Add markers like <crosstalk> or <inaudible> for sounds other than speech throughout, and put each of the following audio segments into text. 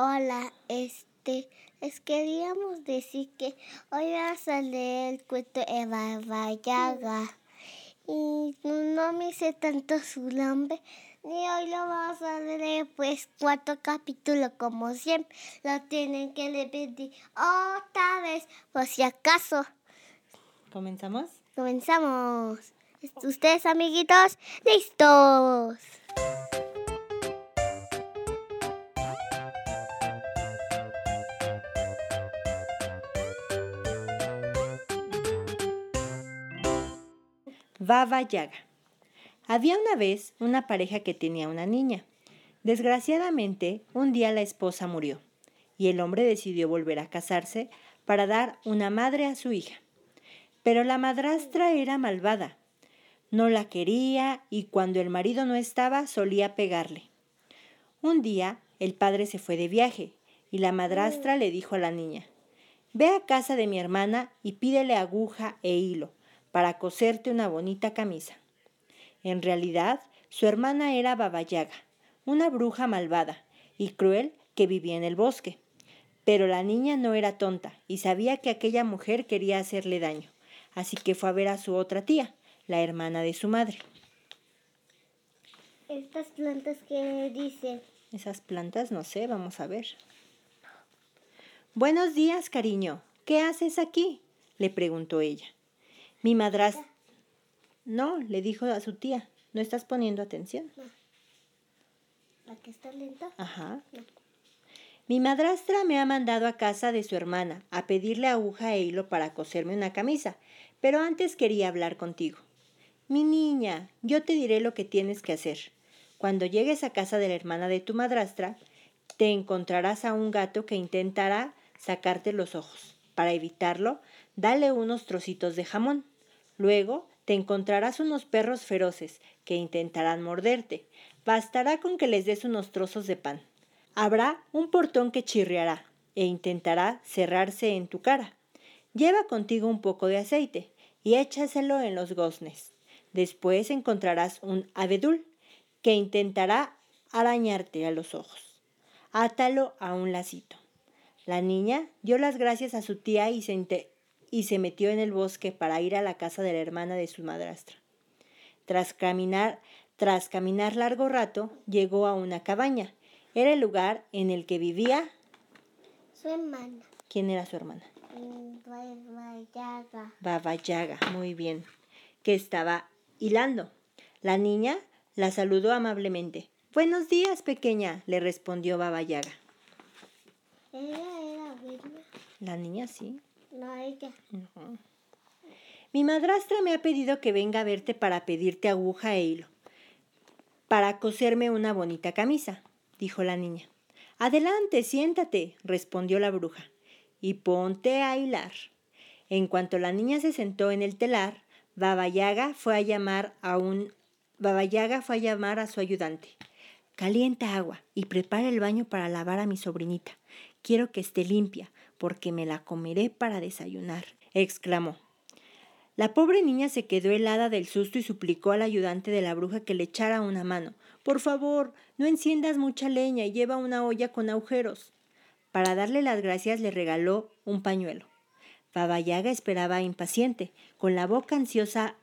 Hola, este, les queríamos decir que hoy vas a leer el cuento de Baba Yaga. Y no me sé tanto su nombre, ni hoy lo vamos a leer pues cuatro capítulos como siempre. Lo tienen que repetir otra vez, por si acaso. ¿Comenzamos? Comenzamos. ¿Ustedes, amiguitos? ¡Listos! Baba Yaga. Había una vez una pareja que tenía una niña. Desgraciadamente, un día la esposa murió y el hombre decidió volver a casarse para dar una madre a su hija. Pero la madrastra era malvada. No la quería y cuando el marido no estaba solía pegarle. Un día el padre se fue de viaje y la madrastra le dijo a la niña, Ve a casa de mi hermana y pídele aguja e hilo para coserte una bonita camisa. En realidad, su hermana era Babayaga, una bruja malvada y cruel que vivía en el bosque. Pero la niña no era tonta y sabía que aquella mujer quería hacerle daño, así que fue a ver a su otra tía, la hermana de su madre. Estas plantas que dicen. Esas plantas, no sé, vamos a ver. Buenos días, cariño. ¿Qué haces aquí? le preguntó ella. Mi madrastra... No, le dijo a su tía, no estás poniendo atención. ¿La que está lenta? Ajá. Mi madrastra me ha mandado a casa de su hermana a pedirle aguja e hilo para coserme una camisa, pero antes quería hablar contigo. Mi niña, yo te diré lo que tienes que hacer. Cuando llegues a casa de la hermana de tu madrastra, te encontrarás a un gato que intentará sacarte los ojos. Para evitarlo, dale unos trocitos de jamón. Luego te encontrarás unos perros feroces que intentarán morderte. Bastará con que les des unos trozos de pan. Habrá un portón que chirriará e intentará cerrarse en tu cara. Lleva contigo un poco de aceite y échaselo en los goznes. Después encontrarás un abedul que intentará arañarte a los ojos. Átalo a un lacito. La niña dio las gracias a su tía y se, y se metió en el bosque para ir a la casa de la hermana de su madrastra. Tras caminar, tras caminar largo rato, llegó a una cabaña. Era el lugar en el que vivía su hermana. ¿Quién era su hermana? Baba Yaga. Baba Yaga, muy bien. Que estaba hilando. La niña la saludó amablemente. Buenos días, pequeña, le respondió Baba Yaga. Ella era. La niña sí. No. Mi madrastra me ha pedido que venga a verte para pedirte aguja e hilo. Para coserme una bonita camisa, dijo la niña. Adelante, siéntate, respondió la bruja, y ponte a hilar. En cuanto la niña se sentó en el telar, Baba Yaga fue a llamar a un Baba Yaga fue a llamar a su ayudante. Calienta agua y prepara el baño para lavar a mi sobrinita. Quiero que esté limpia, porque me la comeré para desayunar, exclamó. La pobre niña se quedó helada del susto y suplicó al ayudante de la bruja que le echara una mano. Por favor, no enciendas mucha leña y lleva una olla con agujeros. Para darle las gracias le regaló un pañuelo. Baba Yaga esperaba impaciente, con la boca ansiosa,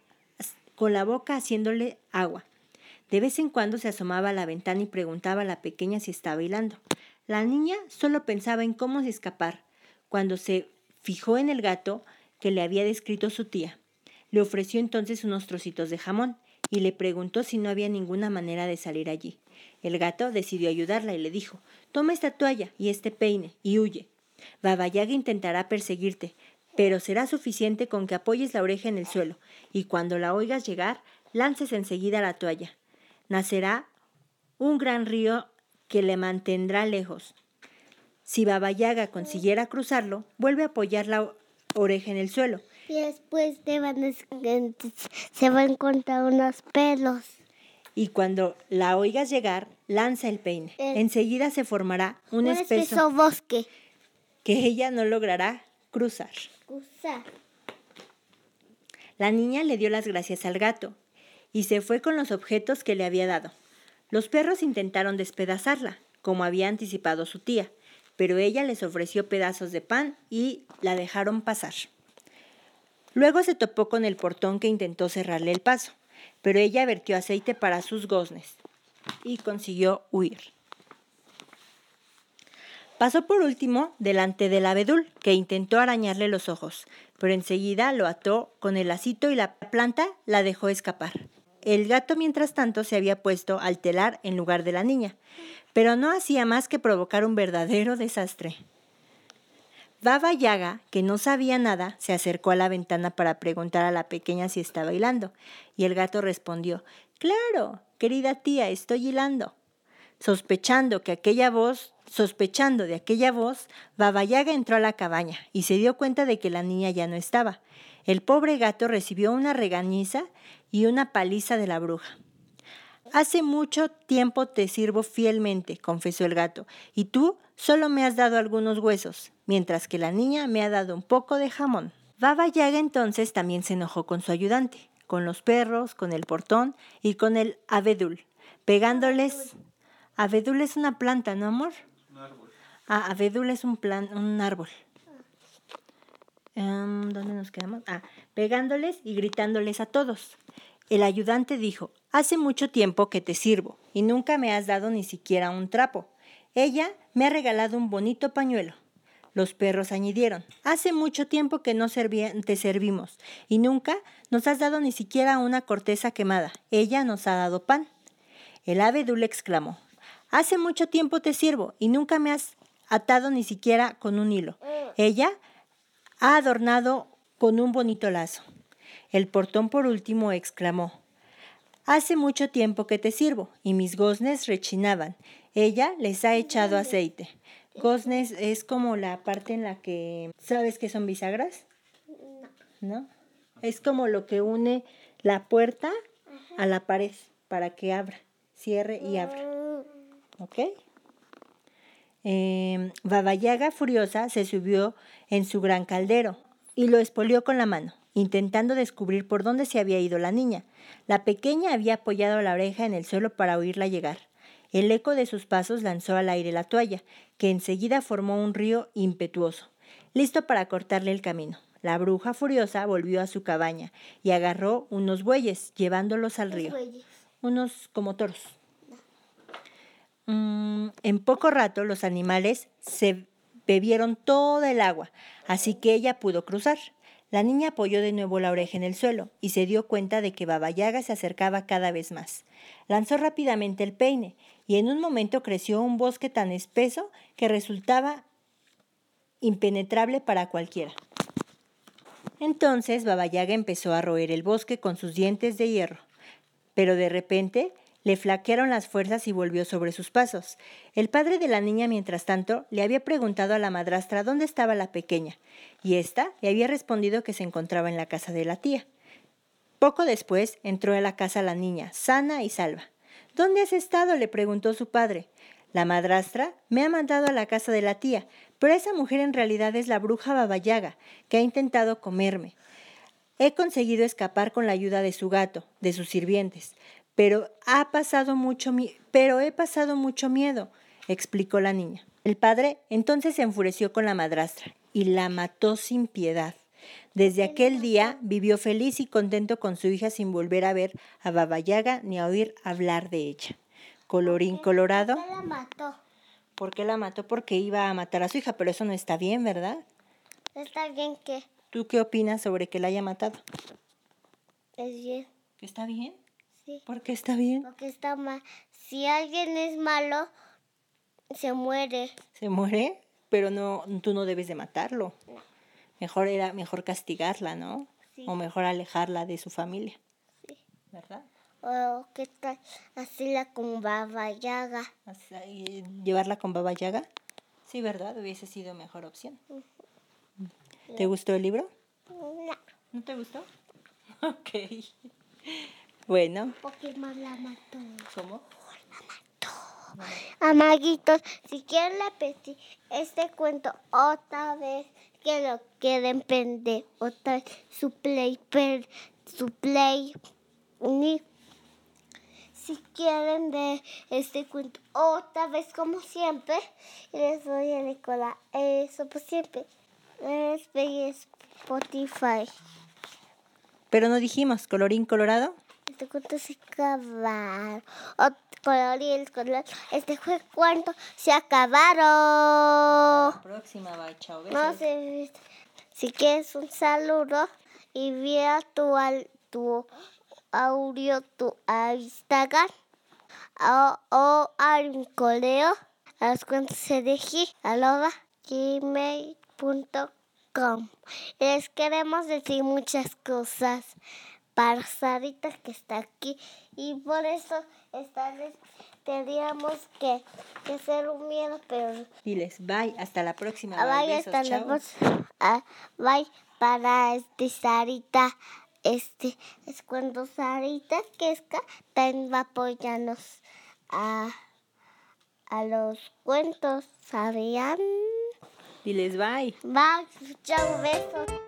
con la boca haciéndole agua. De vez en cuando se asomaba a la ventana y preguntaba a la pequeña si estaba hilando. La niña solo pensaba en cómo escapar, cuando se fijó en el gato que le había descrito su tía. Le ofreció entonces unos trocitos de jamón y le preguntó si no había ninguna manera de salir allí. El gato decidió ayudarla y le dijo Toma esta toalla y este peine y huye. Baba Yaga intentará perseguirte, pero será suficiente con que apoyes la oreja en el suelo y cuando la oigas llegar, lances enseguida la toalla. Nacerá un gran río que le mantendrá lejos. Si Baba Yaga consiguiera cruzarlo, vuelve a apoyar la oreja en el suelo. Y después te van a, se van a encontrar unos pelos. Y cuando la oigas llegar, lanza el peine. Eh. Enseguida se formará un, Un espeso espeso bosque. que ella no logrará cruzar. Usar. La niña le dio las gracias al gato y se fue con los objetos que le había dado. Los perros intentaron despedazarla, como había anticipado su tía, pero ella les ofreció pedazos de pan y la dejaron pasar. Luego se topó con el portón que intentó cerrarle el paso, pero ella vertió aceite para sus goznes y consiguió huir. Pasó por último delante del abedul, que intentó arañarle los ojos, pero enseguida lo ató con el lacito y la planta la dejó escapar. El gato, mientras tanto, se había puesto al telar en lugar de la niña, pero no hacía más que provocar un verdadero desastre. Baba Yaga, que no sabía nada, se acercó a la ventana para preguntar a la pequeña si estaba hilando, y el gato respondió Claro, querida tía, estoy hilando. Sospechando que aquella voz, sospechando de aquella voz, Baba Yaga entró a la cabaña y se dio cuenta de que la niña ya no estaba. El pobre gato recibió una regañiza y una paliza de la bruja. Hace mucho tiempo te sirvo fielmente, confesó el gato, y tú solo me has dado algunos huesos, mientras que la niña me ha dado un poco de jamón. Baba Yaga entonces también se enojó con su ayudante, con los perros, con el portón y con el abedul, pegándoles... Abedul es una planta, ¿no, amor? Un árbol. Ah, abedul es un, plan, un árbol. Em, ¿Dónde nos quedamos? Ah, pegándoles y gritándoles a todos. El ayudante dijo, Hace mucho tiempo que te sirvo y nunca me has dado ni siquiera un trapo. Ella me ha regalado un bonito pañuelo. Los perros añadieron, hace mucho tiempo que no te servimos y nunca nos has dado ni siquiera una corteza quemada. Ella nos ha dado pan. El ave dul exclamó, hace mucho tiempo te sirvo y nunca me has atado ni siquiera con un hilo. Ella ha adornado con un bonito lazo. El portón por último exclamó, Hace mucho tiempo que te sirvo, y mis goznes rechinaban. Ella les ha echado aceite. Goznes es como la parte en la que... ¿Sabes qué son bisagras? No. ¿No? Es como lo que une la puerta a la pared para que abra, cierre y abra. ¿Ok? Eh, Babayaga furiosa se subió en su gran caldero y lo espolió con la mano intentando descubrir por dónde se había ido la niña. La pequeña había apoyado la oreja en el suelo para oírla llegar. El eco de sus pasos lanzó al aire la toalla, que enseguida formó un río impetuoso, listo para cortarle el camino. La bruja furiosa volvió a su cabaña y agarró unos bueyes, llevándolos al río. Unos como toros. Mm, en poco rato los animales se bebieron toda el agua, así que ella pudo cruzar. La niña apoyó de nuevo la oreja en el suelo y se dio cuenta de que Baba Yaga se acercaba cada vez más. Lanzó rápidamente el peine y en un momento creció un bosque tan espeso que resultaba impenetrable para cualquiera. Entonces Baba Yaga empezó a roer el bosque con sus dientes de hierro. Pero de repente le flaquearon las fuerzas y volvió sobre sus pasos. El padre de la niña, mientras tanto, le había preguntado a la madrastra dónde estaba la pequeña, y ésta le había respondido que se encontraba en la casa de la tía. Poco después entró a la casa la niña, sana y salva. ¿Dónde has estado? le preguntó su padre. La madrastra me ha mandado a la casa de la tía, pero esa mujer en realidad es la bruja babayaga, que ha intentado comerme. He conseguido escapar con la ayuda de su gato, de sus sirvientes, pero ha pasado mucho pero he pasado mucho miedo, explicó la niña. El padre entonces se enfureció con la madrastra y la mató sin piedad. Desde aquel día vivió feliz y contento con su hija sin volver a ver a Baba Yaga ni a oír hablar de ella. Colorín colorado. ¿Por qué la mató? ¿Por qué la mató? Porque iba a matar a su hija, pero eso no está bien, ¿verdad? ¿Está bien qué? ¿Tú qué opinas sobre que la haya matado? Es bien. ¿Está bien? ¿Por qué está bien? Porque está mal. Si alguien es malo, se muere. ¿Se muere? Pero no, tú no debes de matarlo. Mejor era mejor castigarla, ¿no? O mejor alejarla de su familia. Sí. ¿Verdad? O qué tal hacerla con Baba Yaga. ¿Llevarla con Baba Yaga? Sí, ¿verdad? Hubiese sido mejor opción. ¿Te gustó el libro? No. ¿No te gustó? <laughs> Ok. Bueno. Porque más la mató. ¿Cómo? La mató. Amaguitos, si quieren repetir este cuento otra vez, que lo quieren prender otra vez su play, per, su play, ni si quieren de este cuento otra vez como siempre. Y les doy a Nicola. Eso pues siempre. Es Spotify. Pero no dijimos, colorín colorado. Este cuento se acabaron. O colorín colorado. Este fue cuento se acabaron. la próxima, bye, chao. No sé, si quieres un saludo y vea tu, tu audio, tu Instagram o, o al correo a los cuentos arroba gmail.com. Les queremos decir muchas cosas para Sarita que está aquí y por eso tendríamos que, que hacer un miedo, pero... Diles, bye, hasta la próxima. Bye, hasta la próxima. Ah, bye para este Sarita. Este es cuando Sarita Quesca también va a apoyarnos a, a los cuentos, ¿sabían? Diles bye. Bye, chao, besos.